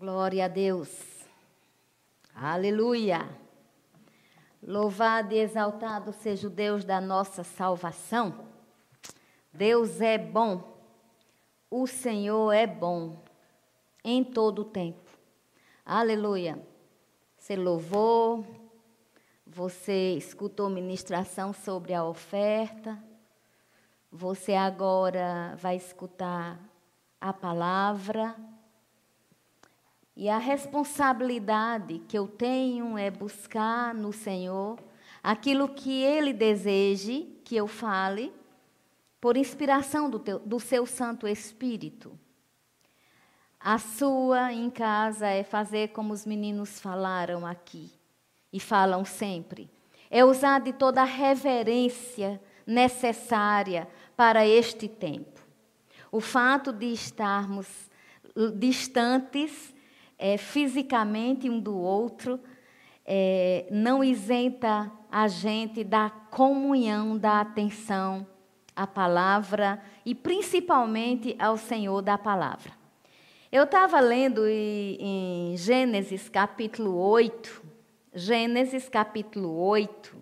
Glória a Deus. Aleluia. Louvado e exaltado seja o Deus da nossa salvação. Deus é bom. O Senhor é bom em todo o tempo. Aleluia. Você louvou, você escutou ministração sobre a oferta, você agora vai escutar a palavra. E a responsabilidade que eu tenho é buscar no Senhor aquilo que Ele deseje que eu fale, por inspiração do, teu, do seu Santo Espírito. A sua em casa é fazer como os meninos falaram aqui e falam sempre. É usar de toda a reverência necessária para este tempo. O fato de estarmos distantes é, fisicamente um do outro, é, não isenta a gente da comunhão, da atenção à palavra e principalmente ao Senhor da palavra. Eu estava lendo em Gênesis capítulo 8, Gênesis capítulo 8,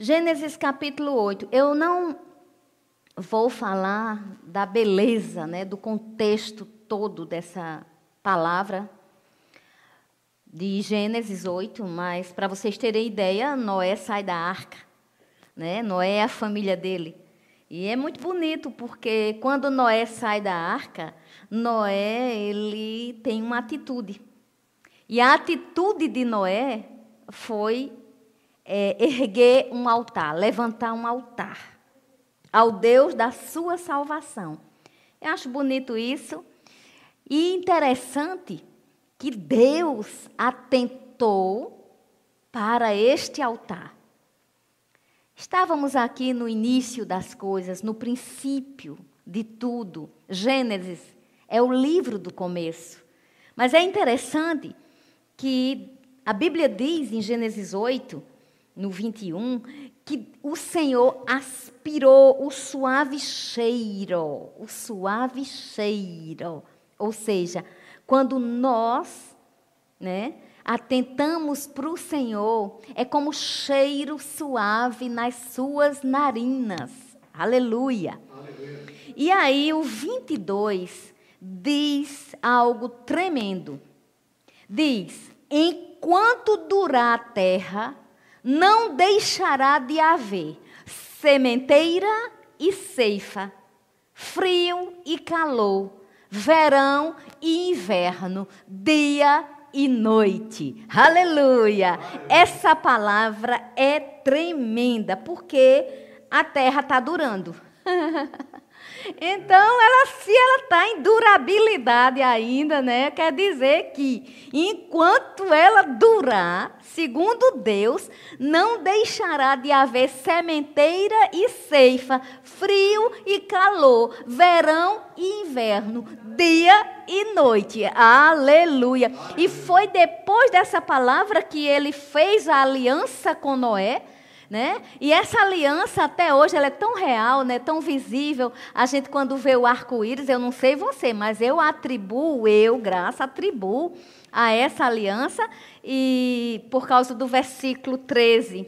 Gênesis capítulo 8. Eu não vou falar da beleza, né, do contexto todo dessa palavra de Gênesis 8, mas para vocês terem ideia, Noé sai da arca, né? Noé é a família dele. E é muito bonito porque quando Noé sai da arca, Noé ele tem uma atitude. E a atitude de Noé foi é, erguer um altar, levantar um altar ao Deus da sua salvação. Eu acho bonito isso. E interessante que Deus atentou para este altar. Estávamos aqui no início das coisas, no princípio de tudo. Gênesis é o livro do começo. Mas é interessante que a Bíblia diz em Gênesis 8 no 21, que o Senhor aspirou o suave cheiro, o suave cheiro. Ou seja, quando nós, né, atentamos para o Senhor, é como cheiro suave nas suas narinas. Aleluia. Aleluia. E aí o 22 diz algo tremendo. Diz: enquanto durar a terra, não deixará de haver sementeira e ceifa, frio e calor, verão e inverno, dia e noite. Aleluia! Essa palavra é tremenda, porque a terra está durando. Então, ela, se ela está em durabilidade ainda, né, quer dizer que enquanto ela durar, segundo Deus, não deixará de haver sementeira e ceifa, frio e calor, verão e inverno, dia e noite. Aleluia. E foi depois dessa palavra que ele fez a aliança com Noé né? E essa aliança até hoje ela é tão real, né? tão visível. A gente quando vê o arco-íris, eu não sei você, mas eu atribuo, eu, graça, atribuo a essa aliança e por causa do versículo 13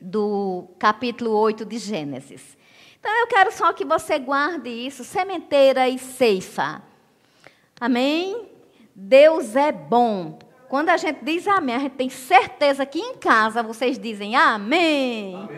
do capítulo 8 de Gênesis. Então eu quero só que você guarde isso, sementeira e ceifa. Amém? Deus é bom. Quando a gente diz amém, a gente tem certeza que em casa vocês dizem amém. amém.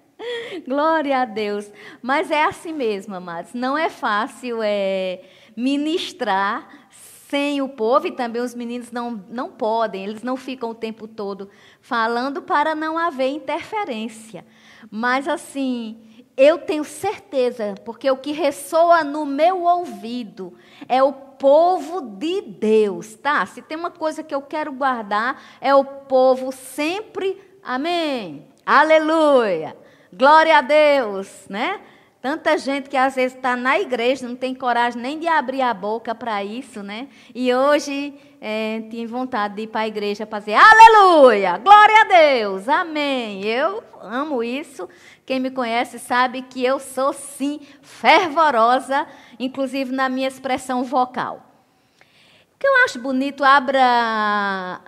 Glória a Deus. Mas é assim mesmo, amados. Não é fácil é, ministrar sem o povo e também os meninos não, não podem, eles não ficam o tempo todo falando para não haver interferência. Mas assim, eu tenho certeza, porque o que ressoa no meu ouvido é o povo de Deus, tá? Se tem uma coisa que eu quero guardar, é o povo sempre, amém, aleluia, glória a Deus, né? Tanta gente que às vezes está na igreja, não tem coragem nem de abrir a boca para isso, né? E hoje é, tinha vontade de ir para a igreja para dizer aleluia, glória a Deus, amém. Eu amo isso. Quem me conhece sabe que eu sou, sim, fervorosa, inclusive na minha expressão vocal. O que eu acho bonito, abra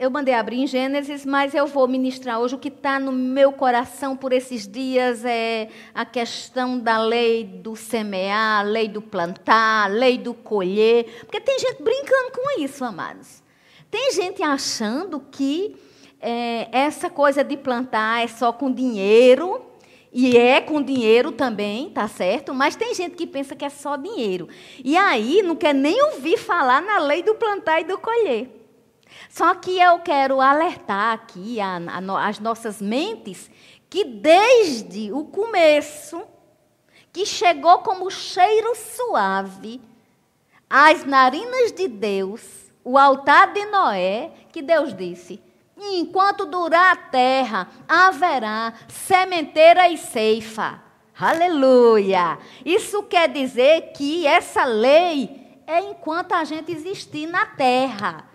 eu mandei abrir em Gênesis, mas eu vou ministrar hoje o que está no meu coração por esses dias é a questão da lei do semear, lei do plantar, lei do colher. Porque tem gente brincando com isso, amados. Tem gente achando que é, essa coisa de plantar é só com dinheiro. E é com dinheiro também, tá certo? Mas tem gente que pensa que é só dinheiro. E aí não quer nem ouvir falar na lei do plantar e do colher. Só que eu quero alertar aqui a, a, as nossas mentes que desde o começo, que chegou como cheiro suave às narinas de Deus, o altar de Noé, que Deus disse: enquanto durar a terra, haverá sementeira e ceifa. Aleluia! Isso quer dizer que essa lei é enquanto a gente existir na terra.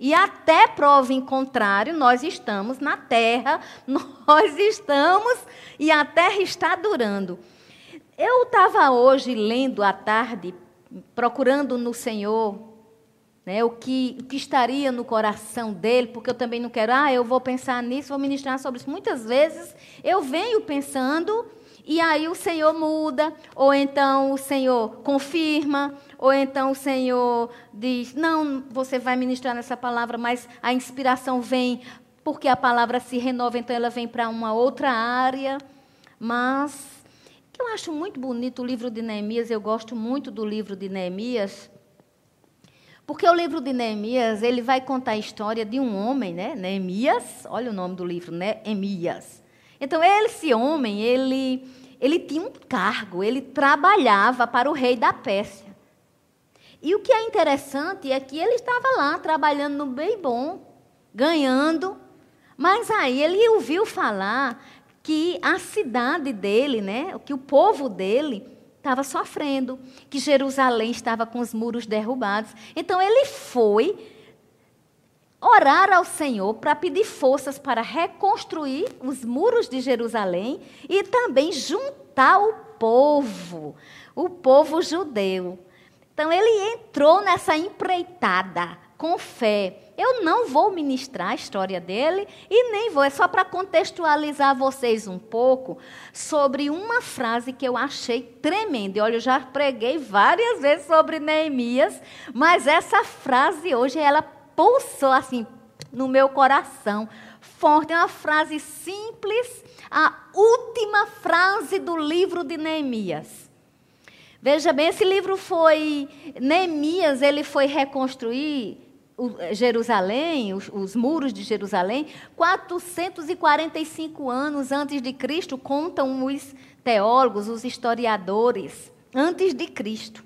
E até prova em contrário, nós estamos na terra, nós estamos e a terra está durando. Eu estava hoje lendo à tarde, procurando no Senhor né, o, que, o que estaria no coração dele, porque eu também não quero, ah, eu vou pensar nisso, vou ministrar sobre isso. Muitas vezes eu venho pensando e aí o Senhor muda, ou então o Senhor confirma, ou então o Senhor diz: Não, você vai ministrar nessa palavra, mas a inspiração vem porque a palavra se renova, então ela vem para uma outra área. Mas eu acho muito bonito o livro de Neemias, eu gosto muito do livro de Neemias. Porque o livro de Neemias, ele vai contar a história de um homem, né? Neemias, olha o nome do livro, né? Neemias. Então, esse homem, ele ele tinha um cargo, ele trabalhava para o rei da Pérsia. E o que é interessante é que ele estava lá trabalhando no bem bom, ganhando, mas aí ele ouviu falar que a cidade dele, né, que o povo dele estava sofrendo, que Jerusalém estava com os muros derrubados. Então ele foi orar ao Senhor para pedir forças para reconstruir os muros de Jerusalém e também juntar o povo, o povo judeu. Então ele entrou nessa empreitada com fé. Eu não vou ministrar a história dele e nem vou, é só para contextualizar vocês um pouco sobre uma frase que eu achei tremenda. Olha, eu já preguei várias vezes sobre Neemias, mas essa frase hoje ela pulsou assim no meu coração. Forte, é uma frase simples, a última frase do livro de Neemias. Veja bem, esse livro foi Neemias, ele foi reconstruir Jerusalém, os, os, muros de Jerusalém, 445 anos antes de Cristo, contam os teólogos, os historiadores, antes de Cristo.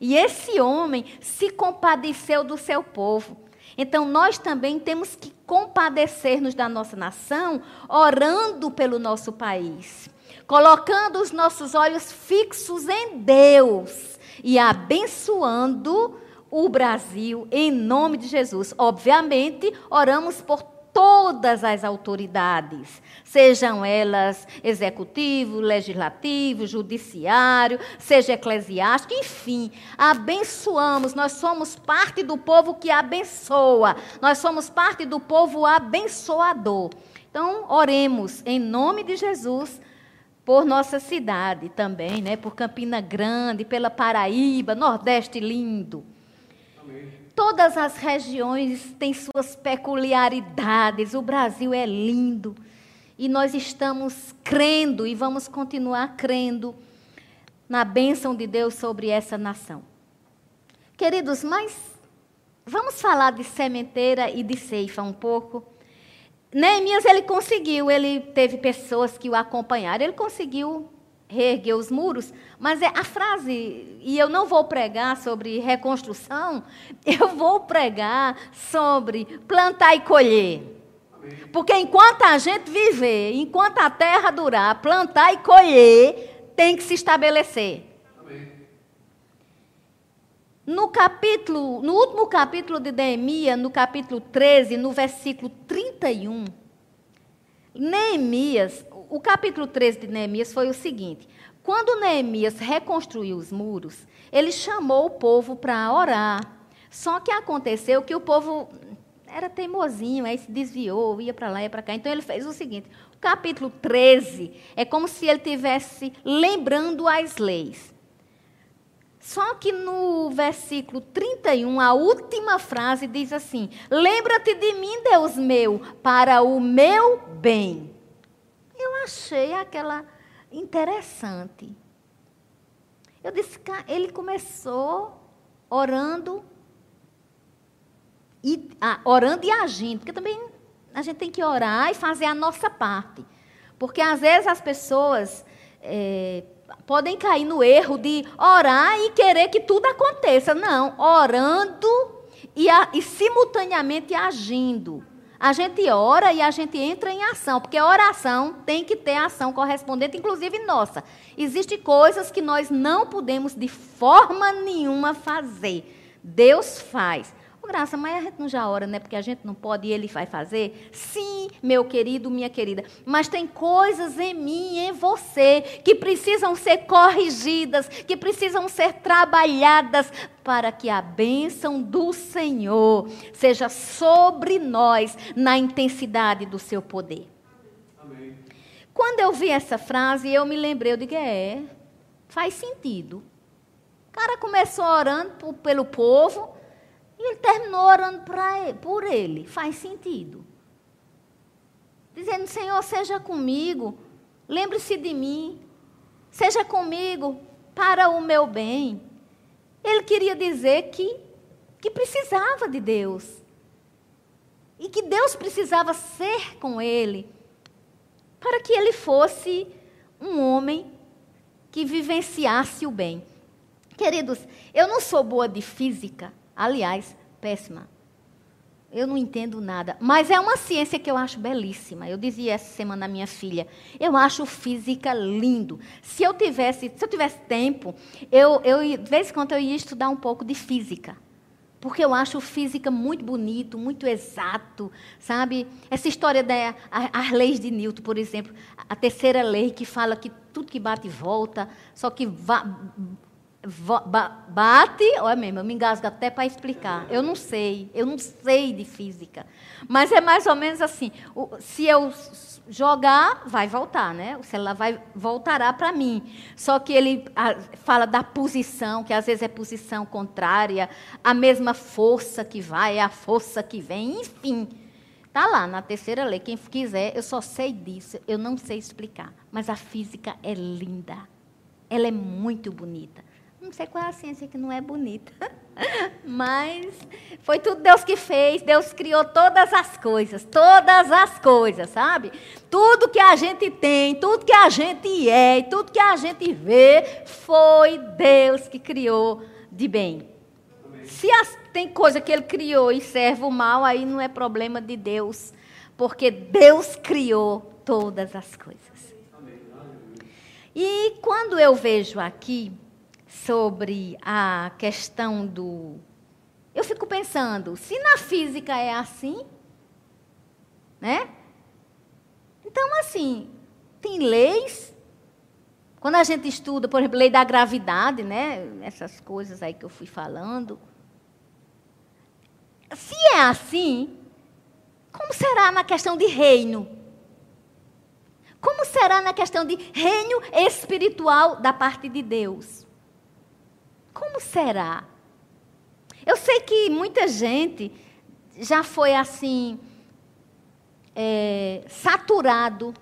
E esse homem se compadeceu do seu povo. Então, nós também temos que compadecer-nos da nossa nação, orando pelo nosso país, colocando os nossos olhos fixos em Deus e abençoando o Brasil em nome de Jesus. Obviamente, oramos por todas as autoridades, sejam elas executivo, legislativo, judiciário, seja eclesiástico, enfim, abençoamos. Nós somos parte do povo que abençoa. Nós somos parte do povo abençoador. Então, oremos em nome de Jesus por nossa cidade também, né? Por Campina Grande, pela Paraíba, Nordeste lindo. Amém. Todas as regiões têm suas peculiaridades. O Brasil é lindo. E nós estamos crendo e vamos continuar crendo na bênção de Deus sobre essa nação. Queridos, mas vamos falar de sementeira e de ceifa um pouco. Neemias, ele conseguiu, ele teve pessoas que o acompanharam, ele conseguiu reerguer os muros, mas é a frase, e eu não vou pregar sobre reconstrução, eu vou pregar sobre plantar e colher. Porque enquanto a gente viver, enquanto a terra durar, plantar e colher, tem que se estabelecer. No capítulo, no último capítulo de Neemias, no capítulo 13, no versículo 31, Neemias, o capítulo 13 de Neemias foi o seguinte: quando Neemias reconstruiu os muros, ele chamou o povo para orar. Só que aconteceu que o povo era teimosinho, aí se desviou, ia para lá, ia para cá. Então ele fez o seguinte: o capítulo 13 é como se ele tivesse lembrando as leis. Só que no versículo 31, a última frase diz assim: Lembra-te de mim, Deus meu, para o meu bem. Achei aquela interessante. Eu disse, ele começou orando e ah, orando e agindo, porque também a gente tem que orar e fazer a nossa parte. Porque às vezes as pessoas é, podem cair no erro de orar e querer que tudo aconteça. Não, orando e, a, e simultaneamente agindo. A gente ora e a gente entra em ação, porque oração tem que ter ação correspondente, inclusive nossa. Existem coisas que nós não podemos de forma nenhuma fazer. Deus faz. Oh, graça, mas a gente não já ora, né? Porque a gente não pode e ele vai fazer? Sim, meu querido, minha querida. Mas tem coisas em mim e em você que precisam ser corrigidas, que precisam ser trabalhadas para que a bênção do Senhor seja sobre nós na intensidade do seu poder. Amém. Quando eu vi essa frase, eu me lembrei, eu digo, é, faz sentido. O cara começou orando pelo povo, e ele terminou orando ele, por ele. Faz sentido. Dizendo: Senhor, seja comigo. Lembre-se de mim. Seja comigo para o meu bem. Ele queria dizer que, que precisava de Deus. E que Deus precisava ser com ele. Para que ele fosse um homem que vivenciasse o bem. Queridos, eu não sou boa de física. Aliás, péssima. Eu não entendo nada. Mas é uma ciência que eu acho belíssima. Eu dizia essa semana à minha filha, eu acho física lindo. Se eu tivesse, se eu tivesse tempo, eu, eu de vez em quando eu ia estudar um pouco de física. Porque eu acho física muito bonito, muito exato, sabe? Essa história das leis de Newton, por exemplo, a terceira lei que fala que tudo que bate volta, só que va, bate, olha mesmo, eu me engasgo até para explicar. Eu não sei, eu não sei de física. Mas é mais ou menos assim, se eu jogar, vai voltar, né? O celular vai voltará para mim. Só que ele fala da posição, que às vezes é posição contrária, a mesma força que vai, é a força que vem, enfim. Está lá na terceira lei. Quem quiser, eu só sei disso, eu não sei explicar. Mas a física é linda. Ela é muito bonita. Não sei qual é a ciência que não é bonita. Mas foi tudo Deus que fez. Deus criou todas as coisas. Todas as coisas, sabe? Tudo que a gente tem, tudo que a gente é, tudo que a gente vê, foi Deus que criou de bem. Se as, tem coisa que Ele criou e serve o mal, aí não é problema de Deus. Porque Deus criou todas as coisas. E quando eu vejo aqui sobre a questão do. Eu fico pensando, se na física é assim, né? Então, assim, tem leis. Quando a gente estuda, por exemplo, lei da gravidade, né? Essas coisas aí que eu fui falando. Se é assim, como será na questão de reino? Como será na questão de reino espiritual da parte de Deus? Como será? Eu sei que muita gente já foi assim, é, saturado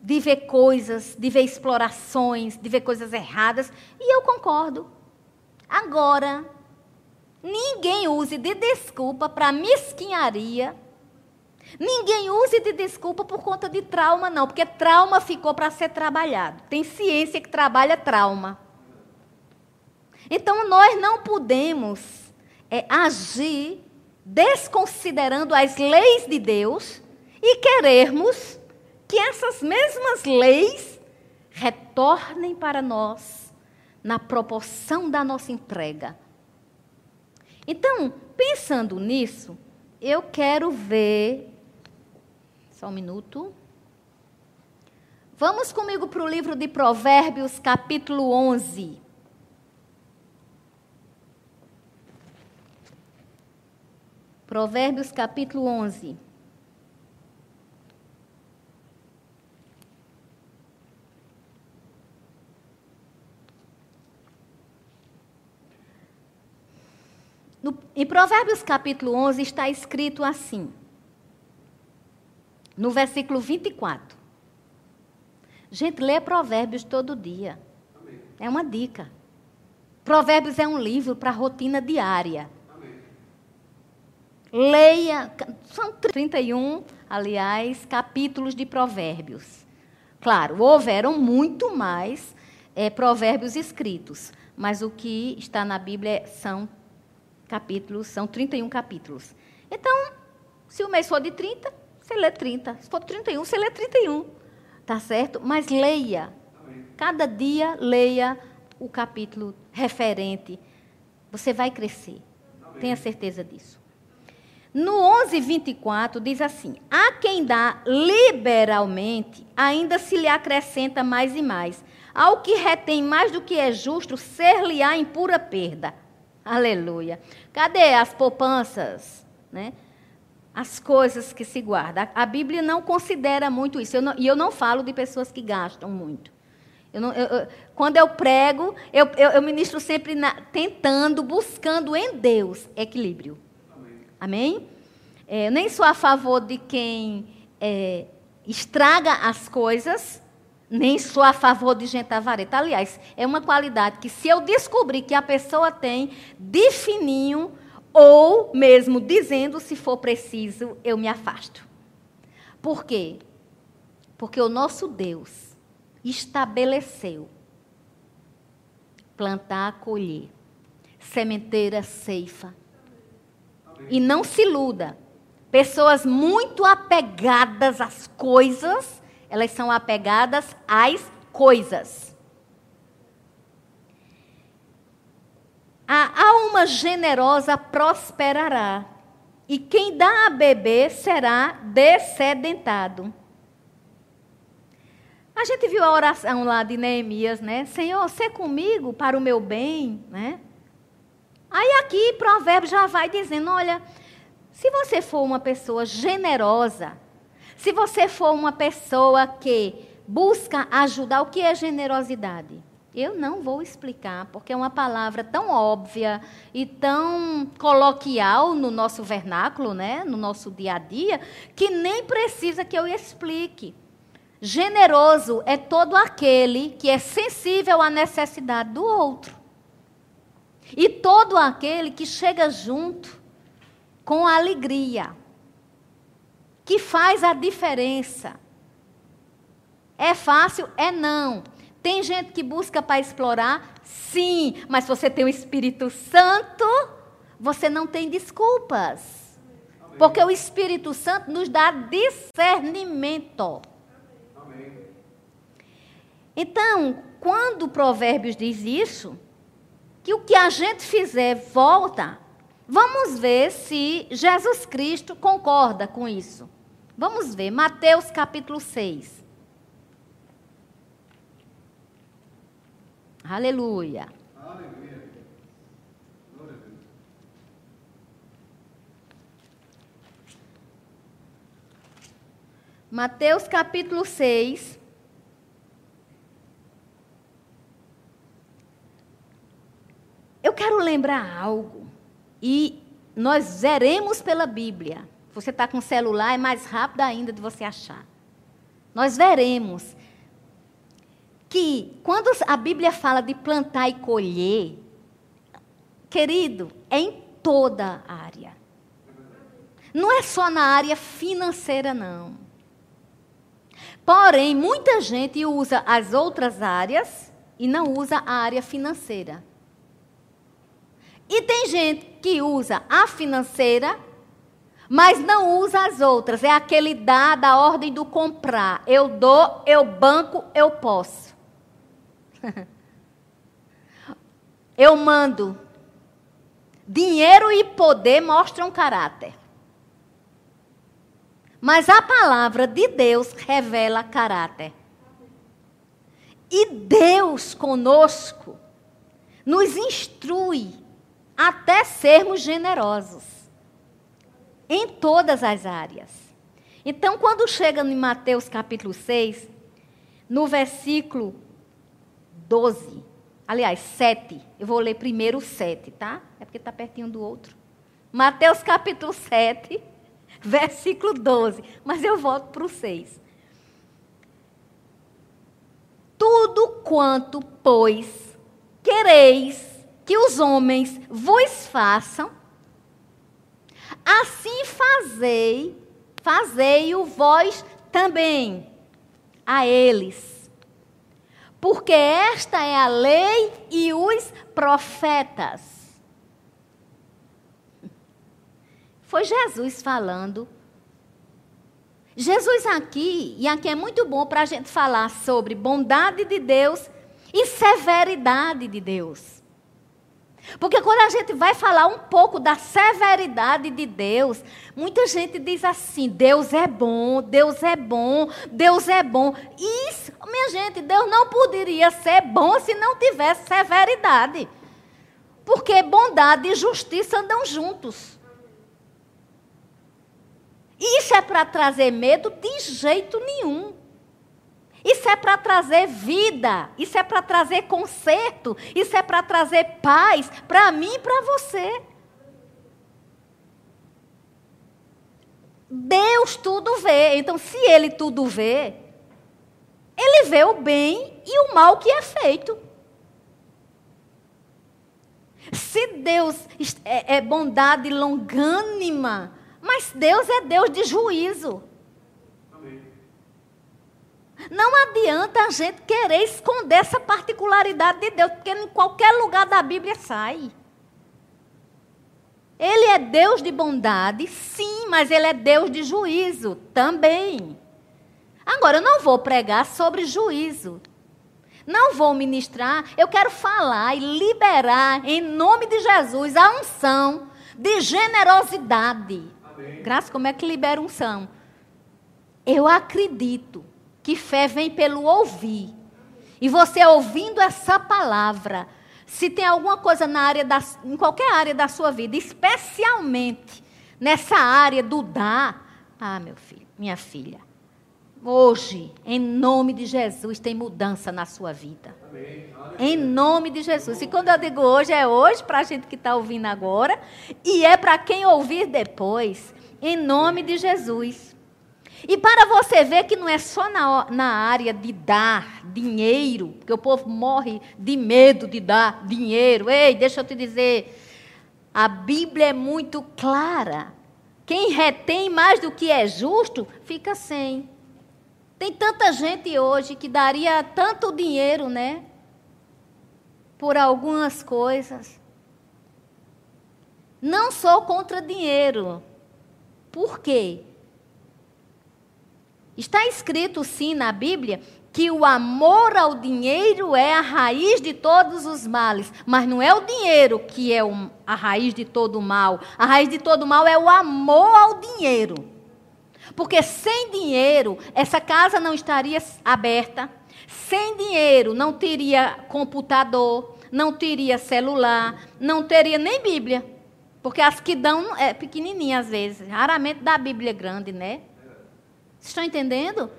de ver coisas, de ver explorações, de ver coisas erradas, e eu concordo. Agora, ninguém use de desculpa para mesquinharia. Ninguém use de desculpa por conta de trauma, não, porque trauma ficou para ser trabalhado. Tem ciência que trabalha trauma. Então, nós não podemos é, agir desconsiderando as leis de Deus e querermos que essas mesmas leis retornem para nós na proporção da nossa entrega. Então, pensando nisso, eu quero ver. Só um minuto. Vamos comigo para o livro de Provérbios, capítulo 11. Provérbios, capítulo 11. No, em Provérbios capítulo 11 está escrito assim, no versículo 24. Gente, lê Provérbios todo dia. É uma dica. Provérbios é um livro para a rotina diária. Leia, são 31, aliás, capítulos de Provérbios. Claro, houveram muito mais é, provérbios escritos, mas o que está na Bíblia são capítulos, são 31 capítulos. Então, se o mês for de 30, você lê 30. Se for 31, você lê 31. Tá certo? Mas leia. Cada dia leia o capítulo referente. Você vai crescer. Tenha certeza disso. No 11, 24, diz assim: A quem dá liberalmente, ainda se lhe acrescenta mais e mais. Ao que retém mais do que é justo, ser-lhe-á em pura perda. Aleluia. Cadê as poupanças? Né? As coisas que se guardam. A, Bíblia não considera muito isso. Eu não, e eu não falo de pessoas que gastam muito. Eu não, eu, quando eu prego, eu, eu ministro sempre na, tentando, buscando em Deus equilíbrio. Amém? É, nem sou a favor de quem é, estraga as coisas nem sou a favor de gente avareta. Aliás, é uma qualidade que, se eu descobrir que a pessoa tem de fininho, ou mesmo dizendo, se for preciso, eu me afasto. Por quê? Porque o nosso Deus estabeleceu plantar, colher, sementeira, ceifa. E não se iluda. Pessoas muito apegadas às coisas elas são apegadas às coisas. A alma generosa prosperará, e quem dá a beber será descedentado. A gente viu a oração lá de Neemias, né? Senhor, ser comigo para o meu bem, né? Aí aqui, provérbio já vai dizendo, olha, se você for uma pessoa generosa, se você for uma pessoa que busca ajudar, o que é generosidade? Eu não vou explicar, porque é uma palavra tão óbvia e tão coloquial no nosso vernáculo, né? no nosso dia a dia, que nem precisa que eu explique. Generoso é todo aquele que é sensível à necessidade do outro. E todo aquele que chega junto com alegria que faz a diferença. É fácil? É não. Tem gente que busca para explorar? Sim, mas se você tem o Espírito Santo, você não tem desculpas. Porque o Espírito Santo nos dá discernimento. Então, quando o Provérbios diz isso, que o que a gente fizer volta, vamos ver se Jesus Cristo concorda com isso. Vamos ver, Mateus capítulo 6. Aleluia. Aleluia. Mateus capítulo 6. Quero lembrar algo. E nós veremos pela Bíblia você está com o celular, é mais rápido ainda de você achar. Nós veremos que quando a Bíblia fala de plantar e colher, querido, é em toda a área. Não é só na área financeira, não. Porém, muita gente usa as outras áreas e não usa a área financeira. E tem gente que usa a financeira mas não usa as outras. É aquele dar da ordem do comprar. Eu dou, eu banco, eu posso. Eu mando. Dinheiro e poder mostram caráter. Mas a palavra de Deus revela caráter. E Deus conosco nos instrui até sermos generosos em todas as áreas. Então, quando chega em Mateus capítulo 6, no versículo 12, aliás, 7, eu vou ler primeiro o 7, tá? É porque está pertinho do outro. Mateus capítulo 7, versículo 12, mas eu volto para o 6. Tudo quanto, pois, quereis que os homens vos façam, assim fazei, fazei-o vós também a eles. Porque esta é a lei e os profetas. Foi Jesus falando. Jesus aqui, e aqui é muito bom para a gente falar sobre bondade de Deus e severidade de Deus. Porque quando a gente vai falar um pouco da severidade de Deus, muita gente diz assim: Deus é bom, Deus é bom, Deus é bom. Isso, minha gente, Deus não poderia ser bom se não tivesse severidade. Porque bondade e justiça andam juntos. Isso é para trazer medo de jeito nenhum. Isso é para trazer vida, isso é para trazer conserto, isso é para trazer paz para mim e para você. Deus tudo vê. Então, se ele tudo vê, ele vê o bem e o mal que é feito. Se Deus é, é bondade longânima, mas Deus é Deus de juízo. Não adianta a gente querer esconder essa particularidade de Deus, porque em qualquer lugar da Bíblia sai. Ele é Deus de bondade, sim, mas ele é Deus de juízo também. Agora, eu não vou pregar sobre juízo. Não vou ministrar, eu quero falar e liberar, em nome de Jesus, a unção de generosidade. Amém. Graças, como é que libera unção? Eu acredito que fé vem pelo ouvir. E você ouvindo essa palavra, se tem alguma coisa na área da, em qualquer área da sua vida, especialmente nessa área do dar, ah, meu filho, minha filha, hoje, em nome de Jesus, tem mudança na sua vida. Amém. Em nome de Jesus. E quando eu digo hoje, é hoje para a gente que está ouvindo agora, e é para quem ouvir depois. Em nome de Jesus. E para você ver que não é só na, na área de dar dinheiro, porque o povo morre de medo de dar dinheiro. Ei, deixa eu te dizer, a Bíblia é muito clara. Quem retém mais do que é justo, fica sem. Tem tanta gente hoje que daria tanto dinheiro, né? Por algumas coisas. Não sou contra dinheiro. Por quê? Está escrito sim na Bíblia que o amor ao dinheiro é a raiz de todos os males, mas não é o dinheiro que é a raiz de todo o mal. A raiz de todo o mal é o amor ao dinheiro. Porque sem dinheiro, essa casa não estaria aberta. Sem dinheiro, não teria computador, não teria celular, não teria nem Bíblia. Porque as que dão é pequenininha às vezes. Raramente dá Bíblia grande, né? Vocês estão entendendo?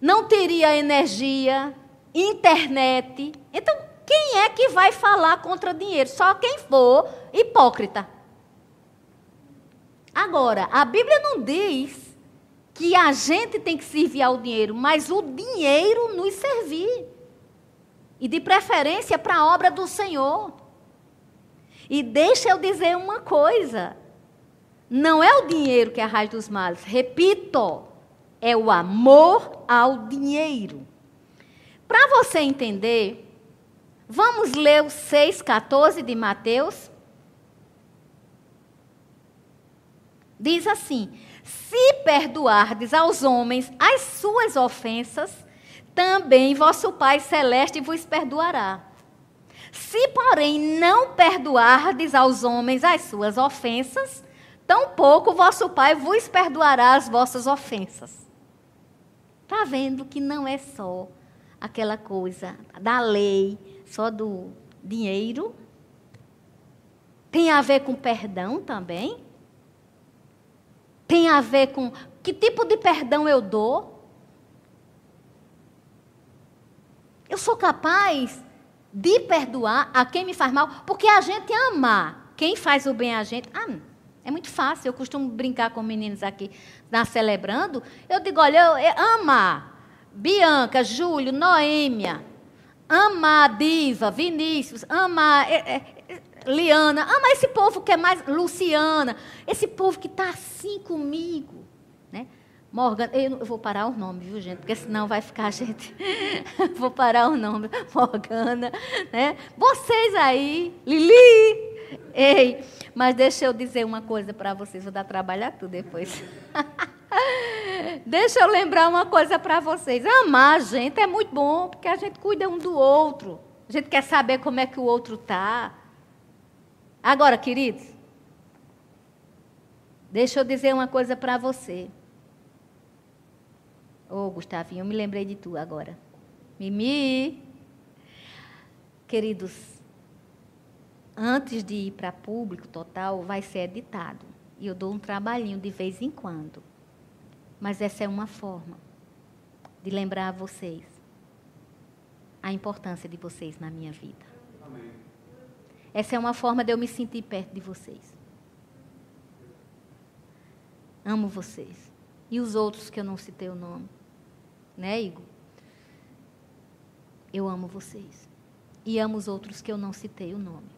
Não teria energia, internet. Então, quem é que vai falar contra dinheiro? Só quem for hipócrita. Agora, a Bíblia não diz que a gente tem que servir ao dinheiro, mas o dinheiro nos servir. E de preferência para a obra do Senhor. E deixa eu dizer uma coisa. Não é o dinheiro que é a raiz dos males. Repito, é o amor ao dinheiro. Para você entender, vamos ler o 6,14 de Mateus. Diz assim: Se perdoardes aos homens as suas ofensas, também vosso Pai celeste vos perdoará. Se, porém, não perdoardes aos homens as suas ofensas, tampouco vosso Pai vos perdoará as vossas ofensas. Está vendo que não é só aquela coisa da lei, só do dinheiro. Tem a ver com perdão também. Tem a ver com que tipo de perdão eu dou. Eu sou capaz de perdoar a quem me faz mal, porque a gente ama quem faz o bem a gente. Ah, é muito fácil. Eu costumo brincar com meninos aqui na celebrando. Eu digo, olha, eu, eu ama Bianca, Júlio, Noêmia, ama Diva, Vinícius, ama é, é, Liana, ama esse povo que é mais Luciana, esse povo que está assim comigo, né? Morgana, eu, eu, vou parar o nome, viu, gente? Porque senão vai ficar, gente. vou parar o nome. Morgana, né? Vocês aí, Lili. Ei, mas deixa eu dizer uma coisa para vocês, vou dar trabalho a tudo depois. deixa eu lembrar uma coisa para vocês. Amar a gente é muito bom, porque a gente cuida um do outro. A gente quer saber como é que o outro está. Agora, queridos, deixa eu dizer uma coisa para você. Ô, oh, Gustavinho, eu me lembrei de tu agora. Mimi. Queridos, antes de ir para público total, vai ser editado. E eu dou um trabalhinho de vez em quando. Mas essa é uma forma de lembrar a vocês a importância de vocês na minha vida. Amém. Essa é uma forma de eu me sentir perto de vocês. Amo vocês. E os outros que eu não citei o nome né, Igor? Eu amo vocês. E amo os outros que eu não citei o nome.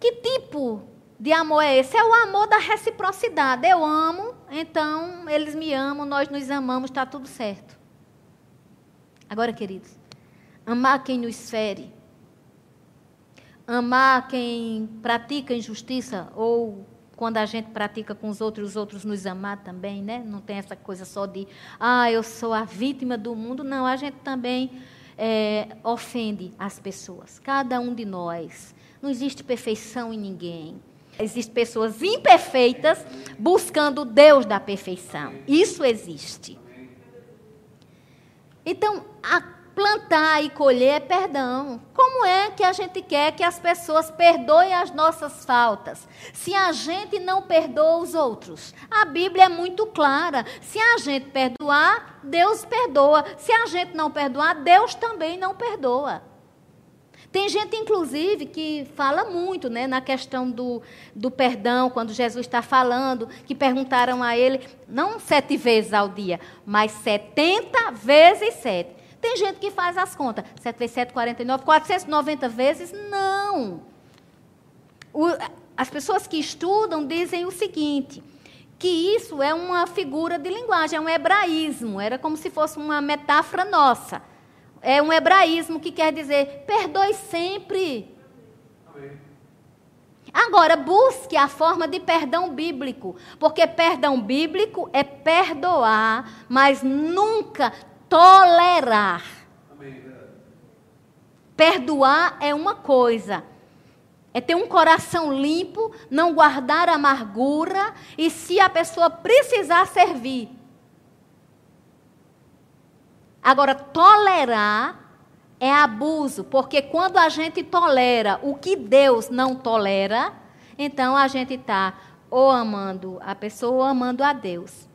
Que tipo de amor é esse? É o amor da reciprocidade. Eu amo, então eles me amam, nós nos amamos, está tudo certo. Agora, queridos, amar quem nos fere, amar quem pratica injustiça ou quando a gente pratica com os outros, os outros nos amar também, né? Não tem essa coisa só de, ah, eu sou a vítima do mundo. Não, a gente também é, ofende as pessoas. Cada um de nós. Não existe perfeição em ninguém. Existem pessoas imperfeitas buscando Deus da perfeição. Isso existe. Então, Plantar e colher é perdão. Como é que a gente quer que as pessoas perdoem as nossas faltas? Se a gente não perdoa os outros. A Bíblia é muito clara. Se a gente perdoar, Deus perdoa. Se a gente não perdoar, Deus também não perdoa. Tem gente, inclusive, que fala muito né, na questão do, do perdão, quando Jesus está falando, que perguntaram a ele, não sete vezes ao dia, mas setenta vezes sete. Tem gente que faz as contas. 7 vezes 7, 49, 490 vezes? Não. O, as pessoas que estudam dizem o seguinte, que isso é uma figura de linguagem, é um hebraísmo, era como se fosse uma metáfora nossa. É um hebraísmo que quer dizer perdoe sempre. Agora, busque a forma de perdão bíblico, porque perdão bíblico é perdoar, mas nunca tolerar. Perdoar é uma coisa, é ter um coração limpo, não guardar amargura e se a pessoa precisar servir. Agora, tolerar é abuso, porque quando a gente tolera o que Deus não tolera, então a gente está ou amando a pessoa ou amando a Deus.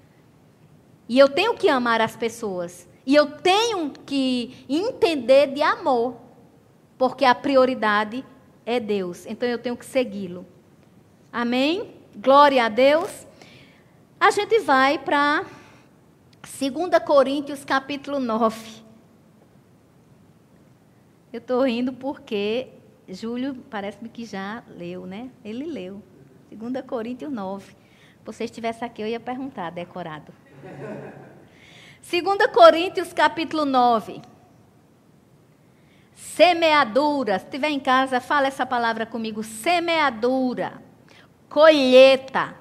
E eu tenho que amar as pessoas. E eu tenho que entender de amor, porque a prioridade é Deus. Então eu tenho que segui-lo. Amém? Glória a Deus. A gente vai para 2 Coríntios capítulo 9. Eu estou rindo porque Júlio parece-me que já leu, né? Ele leu. 2 Coríntios 9. Se você estivesse aqui, eu ia perguntar, decorado. 2 Coríntios capítulo 9. Semeadura. Se estiver em casa, fala essa palavra comigo. Semeadura. Colheita.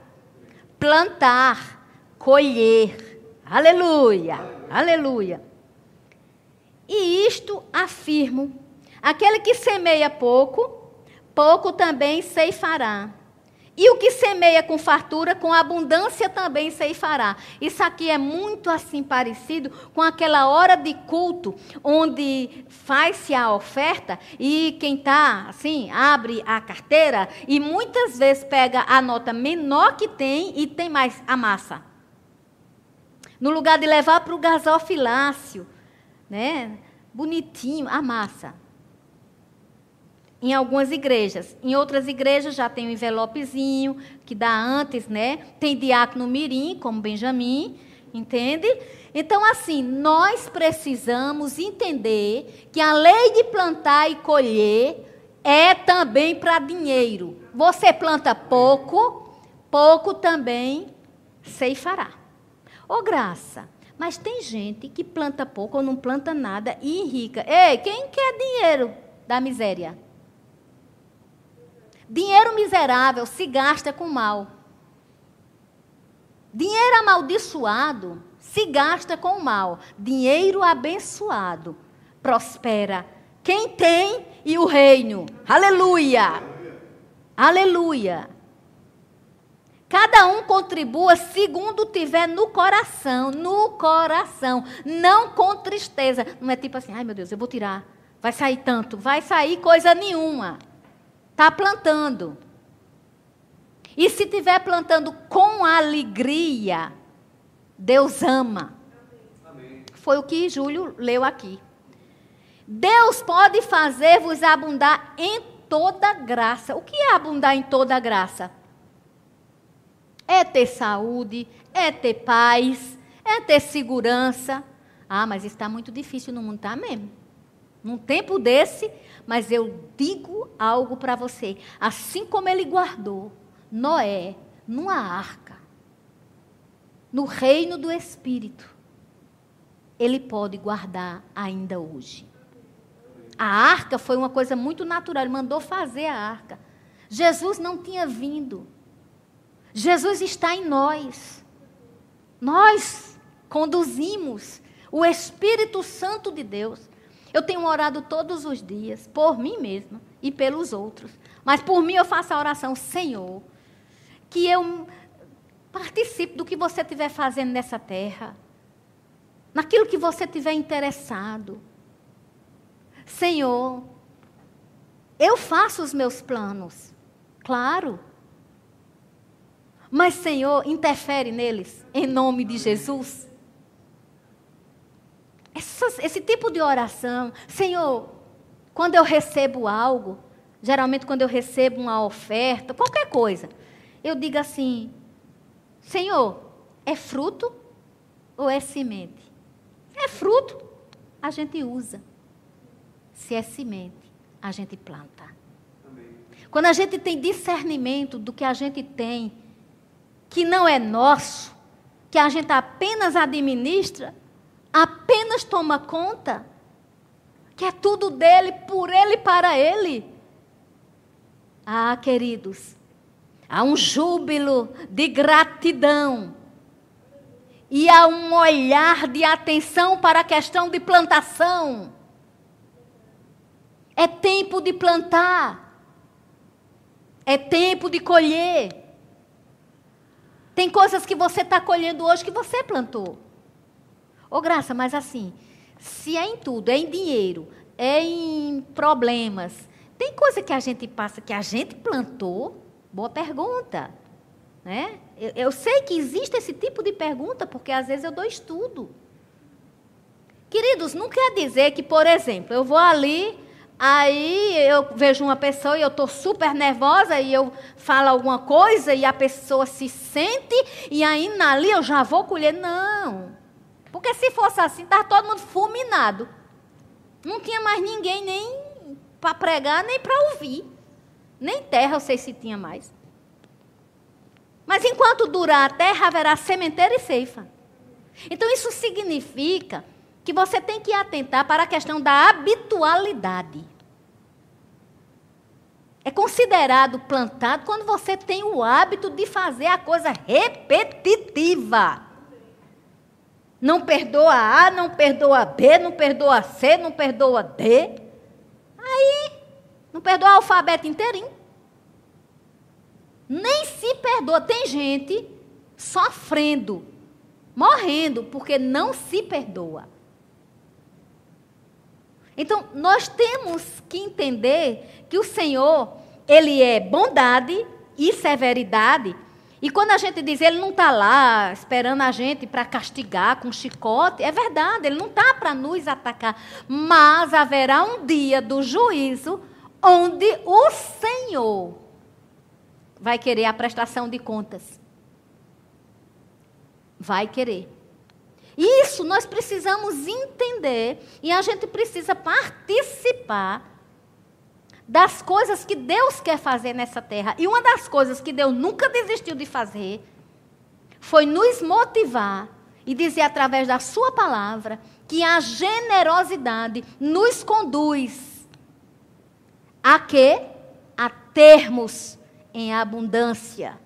Plantar. Colher. Aleluia. Aleluia. E isto afirmo: aquele que semeia pouco, pouco também ceifará. E o que semeia com fartura, com abundância também ceifará. Isso aqui é muito assim parecido com aquela hora de culto, onde faz-se a oferta e quem está assim, abre a carteira e muitas vezes pega a nota menor que tem e tem mais a massa. No lugar de levar para o gasofilácio, né? Bonitinho, a massa em algumas igrejas. Em outras igrejas já tem um envelopezinho que dá antes, né? Tem diácono mirim, como Benjamin, entende? Então, assim, nós precisamos entender que a lei de plantar e colher é também para dinheiro. Você planta pouco, pouco também ceifará. Ô graça, mas tem gente que planta pouco ou não planta nada e enrica. Ei, quem quer dinheiro da miséria? Dinheiro miserável se gasta com mal. Dinheiro amaldiçoado se gasta com mal. Dinheiro abençoado prospera. Quem tem e o reino. Aleluia! Aleluia! Cada um contribua segundo tiver no coração, no coração, não com tristeza. Não é tipo assim, ai meu Deus, eu vou tirar, vai sair tanto, vai sair coisa nenhuma. Está plantando. E se estiver plantando com alegria, Deus ama. Amém. Foi o que Júlio leu aqui. Deus pode fazer-vos abundar em toda graça. O que é abundar em toda graça? É ter saúde, é ter paz, é ter segurança. Ah, mas está muito difícil no mundo, tá mesmo. Num tempo desse, mas eu digo algo para você. Assim como ele guardou Noé numa arca, no reino do Espírito, ele pode guardar ainda hoje. A arca foi uma coisa muito natural, ele mandou fazer a arca. Jesus não tinha vindo. Jesus está em nós. Nós conduzimos o Espírito Santo de Deus. Eu tenho orado todos os dias, por mim mesma e pelos outros. Mas por mim eu faço a oração, Senhor, que eu participe do que você estiver fazendo nessa terra, naquilo que você estiver interessado. Senhor, eu faço os meus planos, claro. Mas, Senhor, interfere neles, em nome de Jesus. esse tipo de oração, Senhor, quando eu recebo algo, geralmente quando eu recebo uma oferta, qualquer coisa, eu digo assim: Senhor, é fruto ou é semente? É fruto, a gente usa. Se é semente, a gente planta. Amém. Quando a gente tem discernimento do que a gente tem, que não é nosso, que a gente apenas administra, apenas toma conta, que é tudo dele, por ele e para ele. Ah, queridos, há um júbilo de gratidão. E há um olhar de atenção para a questão de plantação. É tempo de plantar. É tempo de colher. Tem coisas que você está colhendo hoje que você plantou. Ô, Graça, mas assim, se é em tudo, é em dinheiro, é em problemas, tem coisa que a gente passa que a gente plantou? Boa pergunta. Né? Eu, eu sei que existe esse tipo de pergunta, porque às vezes eu dou estudo. Queridos, não quer dizer que, por exemplo, eu vou ali, aí eu vejo uma pessoa e eu estou super nervosa e eu falo alguma coisa e a pessoa se sente e aí ali eu já vou colher. Não. Porque se fosse assim, estava todo mundo fulminado. Não tinha mais ninguém nem para pregar, nem para ouvir. Nem terra, eu sei se tinha mais. Mas enquanto durar a terra, haverá sementeiro e ceifa. Então, isso significa que você tem que atentar para a questão da habitualidade. É considerado plantado quando você tem o hábito de fazer a coisa repetitiva. Não perdoa A, não perdoa B, não perdoa C, não perdoa D. Aí, não perdoa o alfabeto inteirinho. Nem se perdoa. Tem gente sofrendo, morrendo, porque não se perdoa. Então, nós temos que entender que o Senhor, Ele é bondade e severidade. E quando a gente diz Ele não está lá esperando a gente para castigar com chicote, é verdade, Ele não está para nos atacar. Mas haverá um dia do juízo onde o Senhor vai querer a prestação de contas. Vai querer. Isso nós precisamos entender e a gente precisa participar das coisas que Deus quer fazer nessa terra. E uma das coisas que Deus nunca desistiu de fazer foi nos motivar e dizer através da Sua palavra que a generosidade nos conduz a quê? A termos em abundância.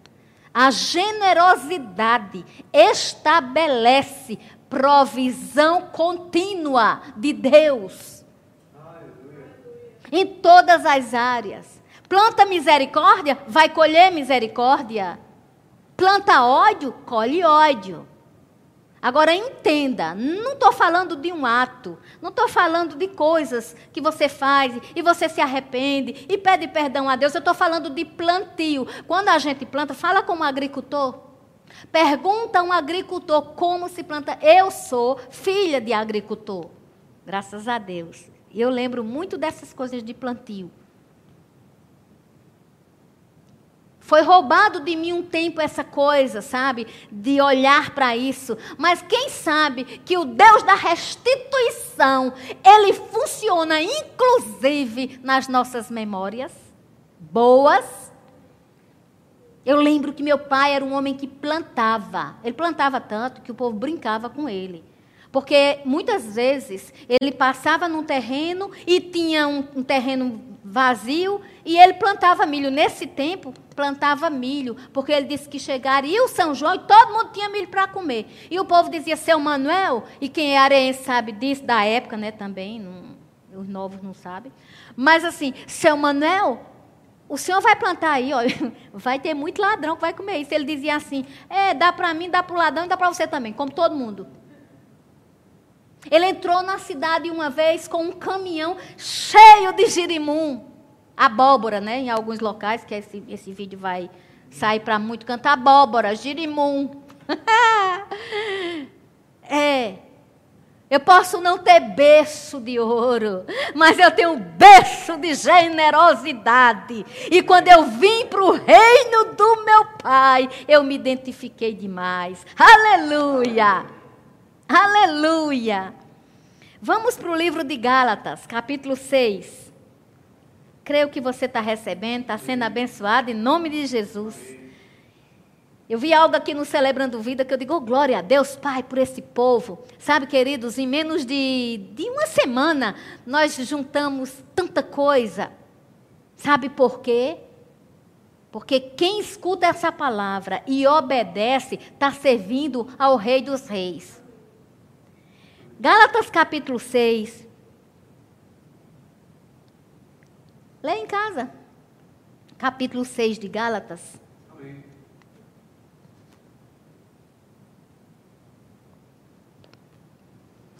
A generosidade estabelece provisão contínua de Deus. Em todas as áreas. Planta misericórdia, vai colher misericórdia. Planta ódio, colhe ódio. Agora entenda, não estou falando de um ato, não estou falando de coisas que você faz e você se arrepende e pede perdão a Deus. Eu estou falando de plantio. Quando a gente planta, fala como agricultor. Pergunta um agricultor como se planta. Eu sou filha de agricultor. Graças a Deus. E eu lembro muito dessas coisas de plantio. Foi roubado de mim um tempo essa coisa, sabe? De olhar para isso. Mas quem sabe que o Deus da restituição, ele funciona inclusive nas nossas memórias boas eu lembro que meu pai era um homem que plantava. Ele plantava tanto que o povo brincava com ele. Porque muitas vezes ele passava num terreno e tinha um, um, terreno vazio e ele plantava milho. Nesse tempo, plantava milho, porque ele disse que chegaria o São João e todo mundo tinha milho para comer. E o povo dizia, seu Manuel, e quem é areense sabe disso, da época né, também, não, os novos não sabem. Mas assim, seu Manuel, o senhor vai plantar aí, ó, vai ter muito ladrão que vai comer isso. Ele dizia assim: é, dá para mim, dá para o ladrão e dá para você também, como todo mundo. Ele entrou na cidade uma vez com um caminhão cheio de girimum, abóbora, né? Em alguns locais, que esse, esse vídeo vai sair para muito cantar abóbora, girimum. é. Eu posso não ter berço de ouro, mas eu tenho berço de generosidade. E quando eu vim para o reino do meu Pai, eu me identifiquei demais. Aleluia! Aleluia! Vamos para o livro de Gálatas, capítulo 6. Creio que você está recebendo, está sendo abençoado em nome de Jesus. Eu vi algo aqui no Celebrando Vida que eu digo, oh, glória a Deus, Pai, por esse povo. Sabe, queridos, em menos de, de uma semana, nós juntamos tanta coisa. Sabe por quê? Porque quem escuta essa palavra e obedece, está servindo ao Rei dos Reis. Gálatas capítulo 6. Leia em casa. Capítulo 6 de Gálatas.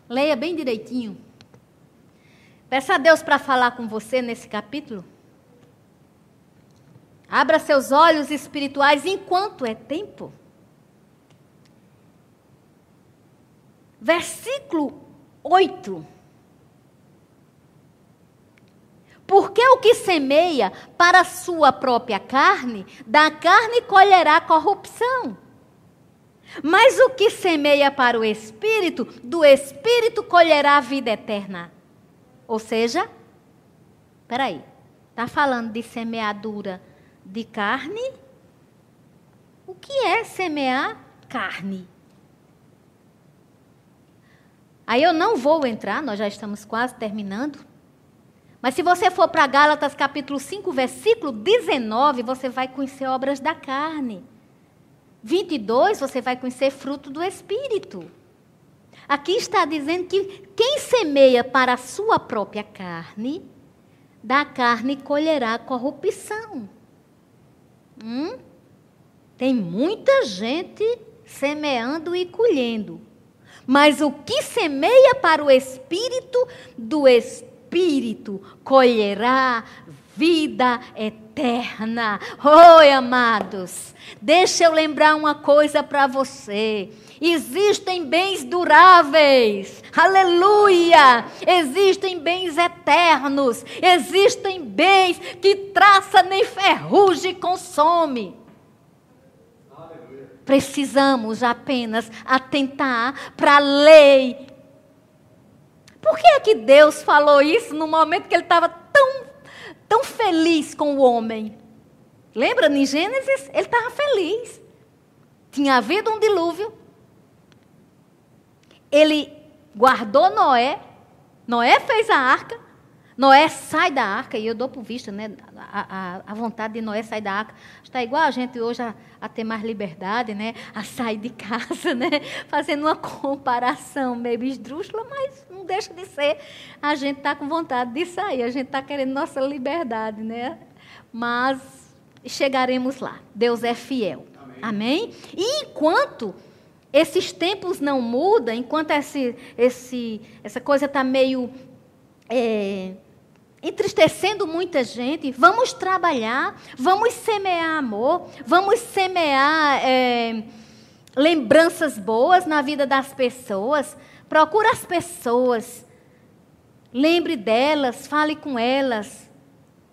Leia bem direitinho. Peça a Deus para falar com você nesse capítulo. Abra seus olhos espirituais enquanto é tempo. Versículo 8. Porque o que semeia para a sua própria carne, da carne colherá corrupção. Mas o que semeia para o espírito, do espírito colherá a vida eterna. Ou seja, peraí, está falando de semeadura de carne? O que é semear carne? Aí eu não vou entrar, nós já estamos quase terminando. Mas se você for para Gálatas capítulo 5, versículo 19, você vai conhecer obras da carne. 22, você vai conhecer fruto do Espírito. Aqui está dizendo que quem semeia para a sua própria carne, da carne colherá corrupção. Hum? Tem muita gente semeando e colhendo. Mas o que semeia para o espírito, do espírito colherá vida eterna. Oi, amados, deixa eu lembrar uma coisa para você. Existem bens duráveis, aleluia! Existem bens eternos, existem bens que traça nem ferrugem consome. Precisamos apenas atentar para a lei. Por que é que Deus falou isso no momento que ele estava tão, tão feliz com o homem? Lembra em Gênesis? Ele estava feliz. Tinha havido um dilúvio. Ele guardou Noé. Noé fez a arca. Noé sai da arca, e eu dou por vista, né? A, a, a vontade de Noé sair da arca. Está igual a gente hoje a, a, ter mais liberdade, né? A sair de casa, né? Fazendo uma comparação meio esdrúxula, mas deixa de ser. A gente está com vontade de sair, a gente está querendo nossa liberdade, né? Mas chegaremos lá. Deus é fiel. Amém? Amém? E enquanto esses tempos não mudam, enquanto esse, esse, essa coisa está meio. É, entristecendo muita gente, vamos trabalhar, vamos semear amor, vamos semear é, lembranças boas na vida das pessoas. Procure as pessoas, lembre delas, fale com elas.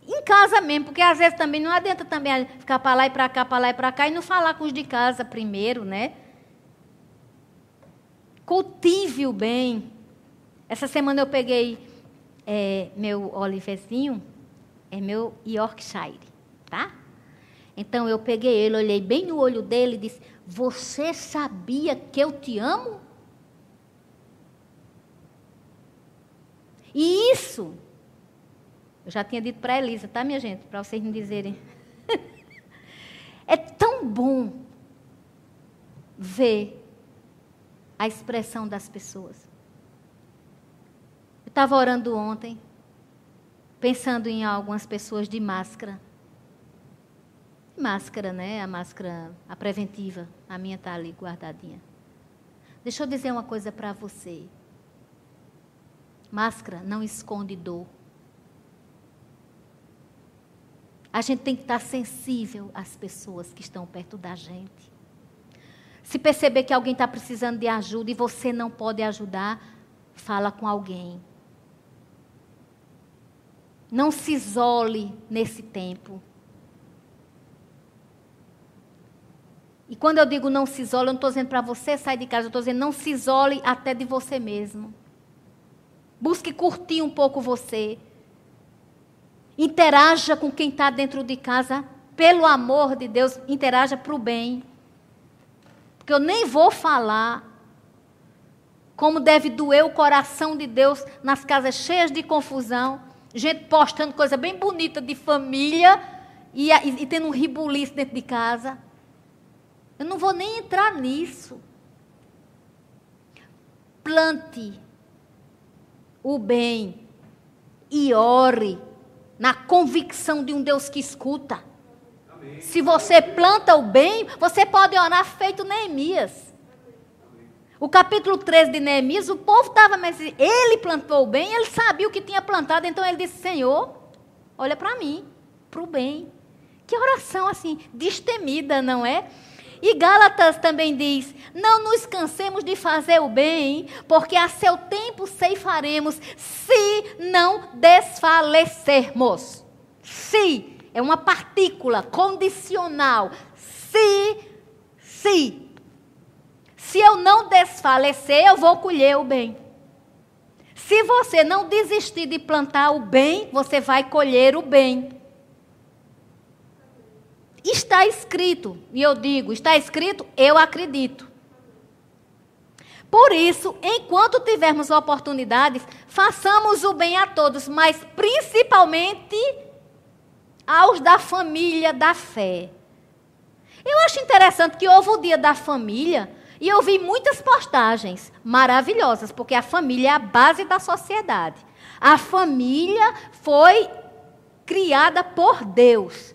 Em casa mesmo, porque às vezes também não adianta também ficar para lá e para cá, para lá e para cá e não falar com os de casa primeiro, né? Cultive o bem. Essa semana eu peguei é, meu Olivezinho é meu Yorkshire, tá? Então eu peguei ele, olhei bem no olho dele e disse: Você sabia que eu te amo? E isso, eu já tinha dito para Elisa, tá, minha gente? Para vocês me dizerem. é tão bom ver a expressão das pessoas estava orando ontem, pensando em algumas pessoas de máscara. Máscara, né? A máscara, a preventiva. A minha está ali guardadinha. Deixa eu dizer uma coisa para você. Máscara não esconde dor. A gente tem que estar sensível às pessoas que estão perto da gente. Se perceber que alguém está precisando de ajuda e você não pode ajudar, fala com alguém. Não se isole nesse tempo. E quando eu digo não se isole, eu não estou dizendo para você sair de casa, eu estou dizendo não se isole até de você mesmo. Busque curtir um pouco você. Interaja com quem está dentro de casa. Pelo amor de Deus, interaja para o bem. Porque eu nem vou falar como deve doer o coração de Deus nas casas cheias de confusão gente postando coisa bem bonita de família e, e, e tendo um ribuliço dentro de casa. Eu não vou nem entrar nisso. Plante o bem e ore na convicção de um Deus que escuta. Amém. Se você planta o bem, você pode orar feito Neemias. O capítulo 13 de Neemias, o povo estava, mas ele plantou o bem, ele sabia o que tinha plantado, então ele disse: Senhor, olha para mim, para o bem. Que oração assim, destemida, não é? E Gálatas também diz: Não nos cansemos de fazer o bem, porque a seu tempo ceifaremos, se não desfalecermos. Se é uma partícula condicional. Se, se se eu não desfalecer, eu vou colher o bem. Se você não desistir de plantar o bem, você vai colher o bem. Está escrito, e eu digo, está escrito, eu acredito. Por isso, enquanto tivermos oportunidades, façamos o bem a todos, mas principalmente aos da família da fé. Eu acho interessante que houve o dia da família, E eu vi muitas postagens maravilhosas, porque a família é a base da sociedade. A família foi criada por Deus.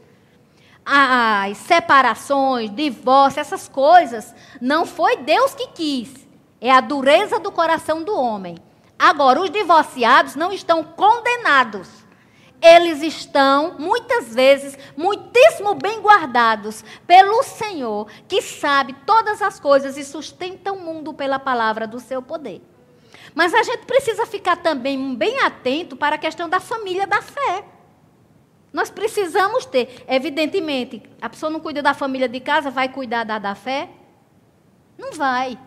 As separações, divórcio, essas coisas, não foi Deus que quis. É a dureza do coração do homem. Agora, os divorciados não estão condenados. Eles estão, muitas vezes, muitíssimo bem guardados pelo Senhor, que sabe todas as coisas e sustenta o mundo pela palavra do seu poder. Mas a gente precisa ficar também bem atento para a questão da família da fé. Nós precisamos ter, evidentemente, a pessoa não cuida da família de casa, vai cuidar da da fé? Não vai.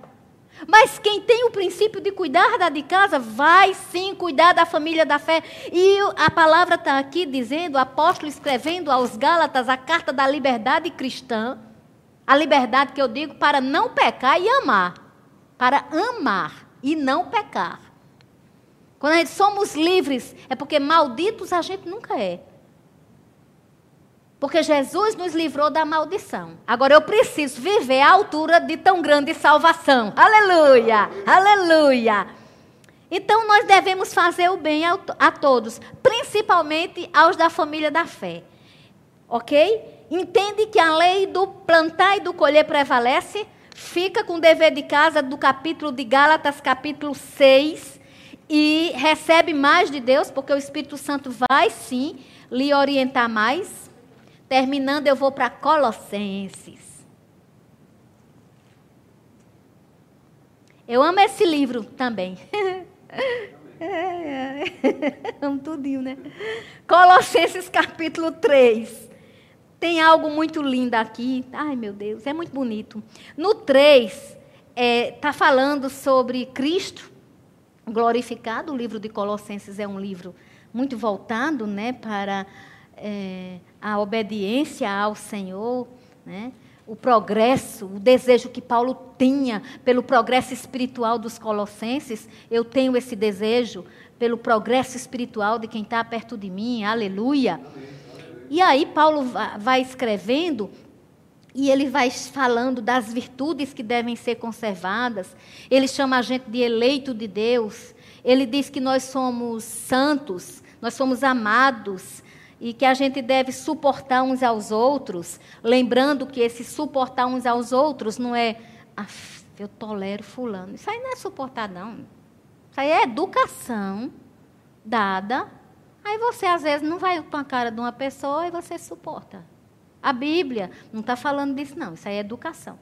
Mas quem tem o princípio de cuidar da de casa, vai sim cuidar da família da fé. E a palavra está aqui dizendo, o apóstolo escrevendo aos Gálatas a carta da liberdade cristã. A liberdade que eu digo para não pecar e amar. Para amar e não pecar. Quando a gente somos livres, é porque malditos a gente nunca é. Porque Jesus nos livrou da maldição. Agora eu preciso viver à altura de tão grande salvação. Aleluia! Aleluia! Então nós devemos fazer o bem a, todos, principalmente aos da família da fé. Ok? Entende que a lei do plantar e do colher prevalece? Fica com o dever de casa do capítulo de Gálatas, capítulo 6, e recebe mais de Deus, porque o Espírito Santo vai sim lhe orientar mais. Terminando, eu vou para Colossenses. Eu amo esse livro também. amo tudinho, né? Colossenses capítulo 3. Tem algo muito lindo aqui. Ai, meu Deus, é muito bonito. No 3, está é, tá falando sobre Cristo glorificado. O livro de Colossenses é um livro muito voltado né, para é, a obediência ao Senhor, né? o progresso, o desejo que Paulo tinha pelo progresso espiritual dos colossenses, eu tenho esse desejo pelo progresso espiritual de quem está perto de mim, aleluia. E aí Paulo vai escrevendo e ele vai falando das virtudes que devem ser conservadas. Ele chama a gente de eleito de Deus. Ele diz que nós somos santos, nós somos amados, e que a gente deve suportar uns aos outros, lembrando que esse suportar uns aos outros não é, eu tolero fulano. Isso aí não é suportar, não. Isso aí é educação dada. Aí você, às vezes, não vai com a cara de uma pessoa e você suporta. A Bíblia não está falando disso, não. Isso aí é educação.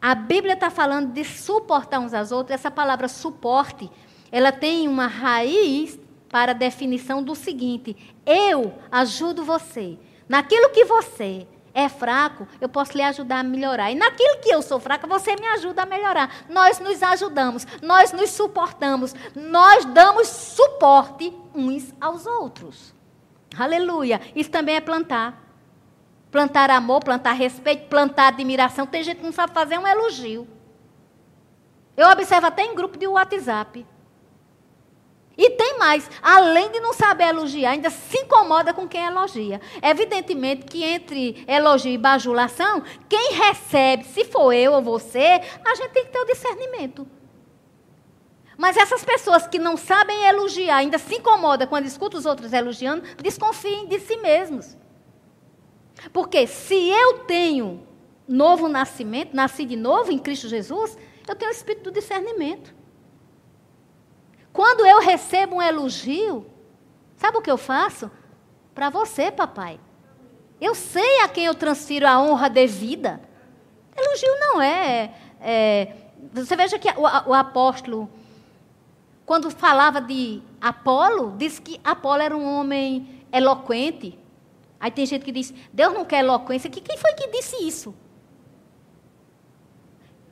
A Bíblia está falando de suportar uns aos outros. Essa palavra suporte, ela tem uma raiz para a definição do seguinte: eu ajudo você. Naquilo que você é fraco, eu posso lhe ajudar a melhorar. E naquilo que eu sou fraca, você me ajuda a melhorar. Nós nos ajudamos, nós nos suportamos, nós damos suporte uns aos outros. Aleluia. Isso também é plantar. Plantar amor, plantar respeito, plantar admiração. Tem gente que não sabe fazer um elogio. Eu observo até em grupo de WhatsApp. E tem mais, além de não saber elogiar, ainda se incomoda com quem elogia. Evidentemente que entre elogio e bajulação, quem recebe, se for eu ou você, a gente tem que ter o discernimento. Mas essas pessoas que não sabem elogiar, ainda se incomodam quando escutam os outros elogiando, desconfiem de si mesmos. Porque se eu tenho novo nascimento, nasci de novo em Cristo Jesus, eu tenho o espírito do discernimento. Quando eu recebo um elogio, sabe o que eu faço? Para você, papai. Eu sei a quem eu transfiro a honra devida. Elogio não é. é você veja que o, o apóstolo, quando falava de Apolo, disse que Apolo era um homem eloquente. Aí tem gente que diz, Deus não quer eloquência. Quem foi que disse isso?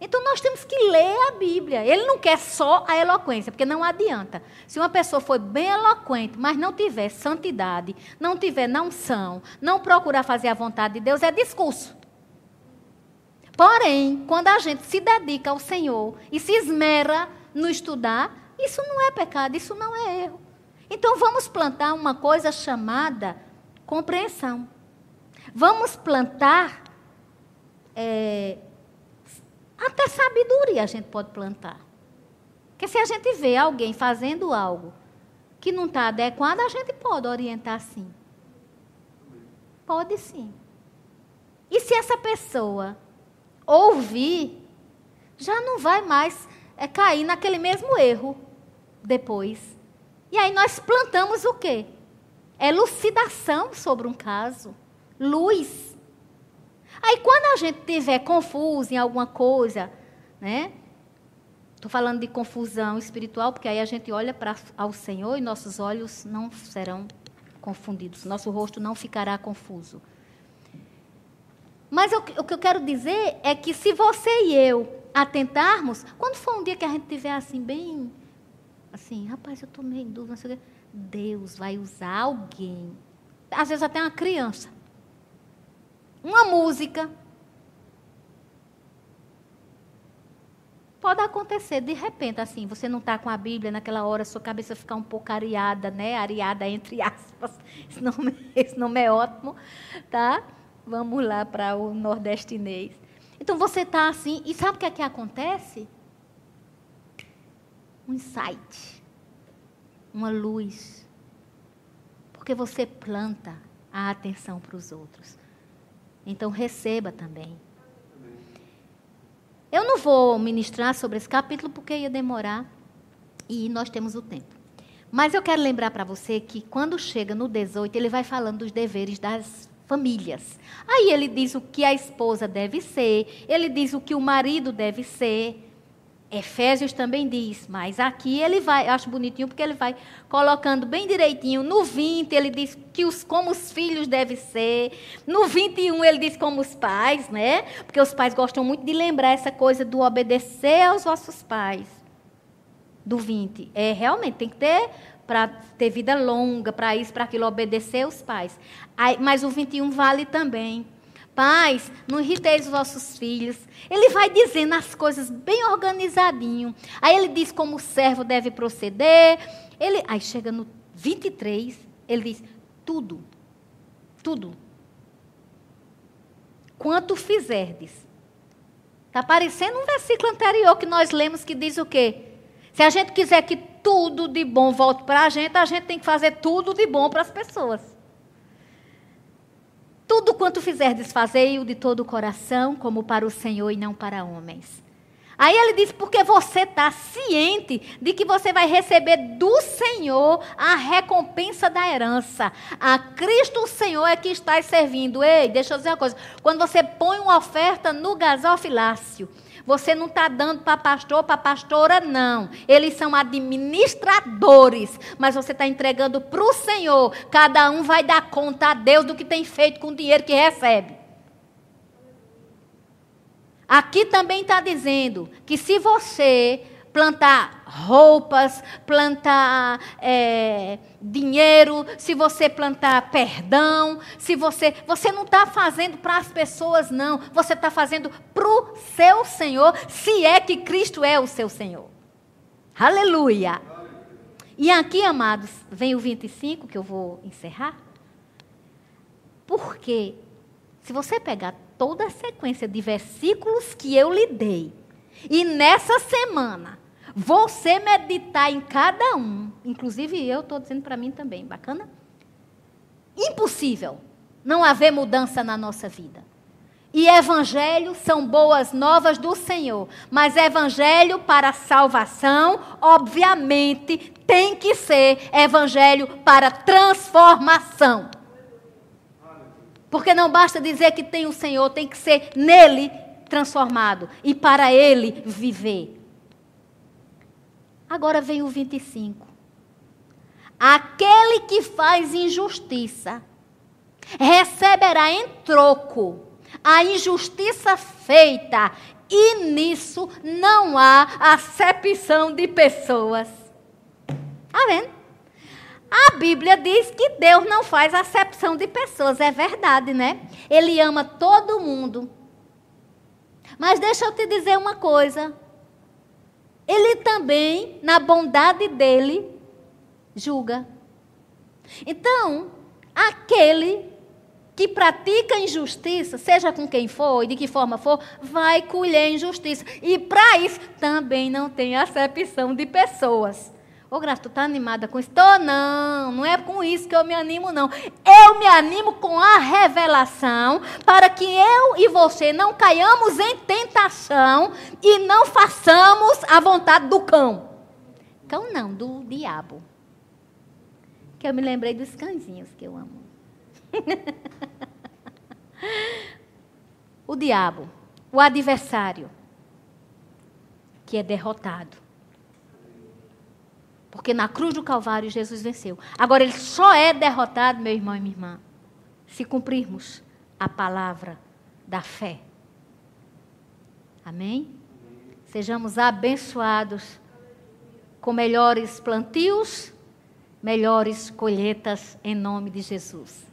Então nós temos que ler a Bíblia. Ele não quer só a eloquência, porque não adianta. Se uma pessoa for bem eloquente, mas não tiver santidade, não tiver não unção, não procurar fazer a vontade de Deus, é discurso. Porém, quando a gente se dedica ao Senhor e se esmera no estudar, isso não é pecado, isso não é erro. Então vamos plantar uma coisa chamada compreensão. Vamos plantar é, Até sabedoria a gente pode plantar. Porque se a gente vê alguém fazendo algo que não está adequado, a gente pode orientar sim. Pode sim. E se essa pessoa ouvir, já não vai mais é, cair naquele mesmo erro depois. E aí nós plantamos o quê? Elucidação sobre um caso, luz. Aí quando a gente tiver confuso em alguma coisa, né? Estou falando de confusão espiritual, porque aí a gente olha para ao Senhor e nossos olhos não serão confundidos, nosso rosto não ficará confuso. Mas o, o que eu quero dizer é que se você e eu atentarmos, quando for um dia que a gente tiver assim, bem assim, rapaz, eu estou meio em dúvida, não sei o quê, Deus vai usar alguém, às vezes até uma criança, uma música. Pode acontecer, de repente, assim, você não está com a Bíblia naquela hora, sua cabeça ficar um pouco areada, né? Areada entre aspas. Esse nome, esse nome é ótimo, tá? Vamos lá para o nordestinês. Então você está assim, e sabe o que é que acontece? Um insight, uma luz. Porque você planta a atenção para os outros. Então receba também. Eu não vou ministrar sobre esse capítulo porque ia demorar e nós temos o tempo. Mas eu quero lembrar para você que quando chega no 18, ele vai falando dos deveres das famílias. Aí ele diz o que a esposa deve ser, ele diz o que o marido deve ser. Efésios também diz, mas aqui ele vai, eu acho bonitinho porque ele vai colocando bem direitinho. No 20 ele diz que os como os filhos devem ser. No 21 ele diz como os pais, né? Porque os pais gostam muito de lembrar essa coisa do obedecer aos vossos pais. Do 20. É realmente tem que ter para ter vida longa, para isso, para aquilo, obedecer os pais. Aí, mas o 21 vale também. Pais, não irriteis os vossos filhos. Ele vai dizendo as coisas bem organizadinho. Aí ele diz como o servo deve proceder. Ele, aí chega no 23, ele diz: tudo, tudo. Quanto fizerdes. Está parecendo um versículo anterior que nós lemos que diz o quê? Se a gente quiser que tudo de bom volte para a gente, a gente tem que fazer tudo de bom para as pessoas. Tudo quanto fizer, desfazei-o de todo o coração, como para o Senhor e não para homens. Aí ele diz: porque você está ciente de que você vai receber do Senhor a recompensa da herança. A Cristo o Senhor é que está servindo. Ei, deixa eu dizer uma coisa: quando você põe uma oferta no gasofilácio, você não está dando para pastor, para pastora, não. Eles são administradores. Mas você está entregando para o Senhor. Cada um vai dar conta a Deus do que tem feito com o dinheiro que recebe. Aqui também está dizendo que se você plantar roupas, plantar é, dinheiro, se você plantar perdão, se você. Você não está fazendo para as pessoas, não. Você está fazendo para o seu Senhor, se é que Cristo é o seu Senhor. Aleluia! E aqui, amados, vem o 25, que eu vou encerrar. Porque, se você pegar toda a sequência de versículos que eu lhe dei, e nessa semana você meditar em cada um, inclusive eu estou dizendo para mim também, bacana? Impossível não haver mudança na nossa vida. E evangelho são boas novas do Senhor, mas evangelho para salvação, obviamente, tem que ser evangelho para transformação. Porque não basta dizer que tem o Senhor, tem que ser nele transformado e para ele viver. Agora vem o 25. Aquele que faz injustiça receberá em troco a injustiça feita, e nisso não há acepção de pessoas. Está vendo? A Bíblia diz que Deus não faz acepção de pessoas, é verdade, né? Ele ama todo mundo. Mas deixa eu te dizer uma coisa: ele também, na bondade dele, julga. Então, aquele que pratica injustiça, seja com quem for e de que forma for, vai colher injustiça. E para isso também não tem acepção de pessoas. Ô, Graça, tu tá animada com isso? Tô não, não é com isso que eu me animo, não. Eu me animo com a revelação para que eu e você não caiamos em tentação e não façamos a vontade do cão. Cão não, do diabo. Que eu me lembrei dos cãezinhos que eu amo. o diabo, o adversário, que é derrotado. Porque na cruz do Calvário Jesus venceu. Agora ele só é derrotado, meu irmão e minha irmã, se cumprirmos a palavra da fé. Amém? Sejamos abençoados com melhores plantios, melhores colheitas em nome de Jesus.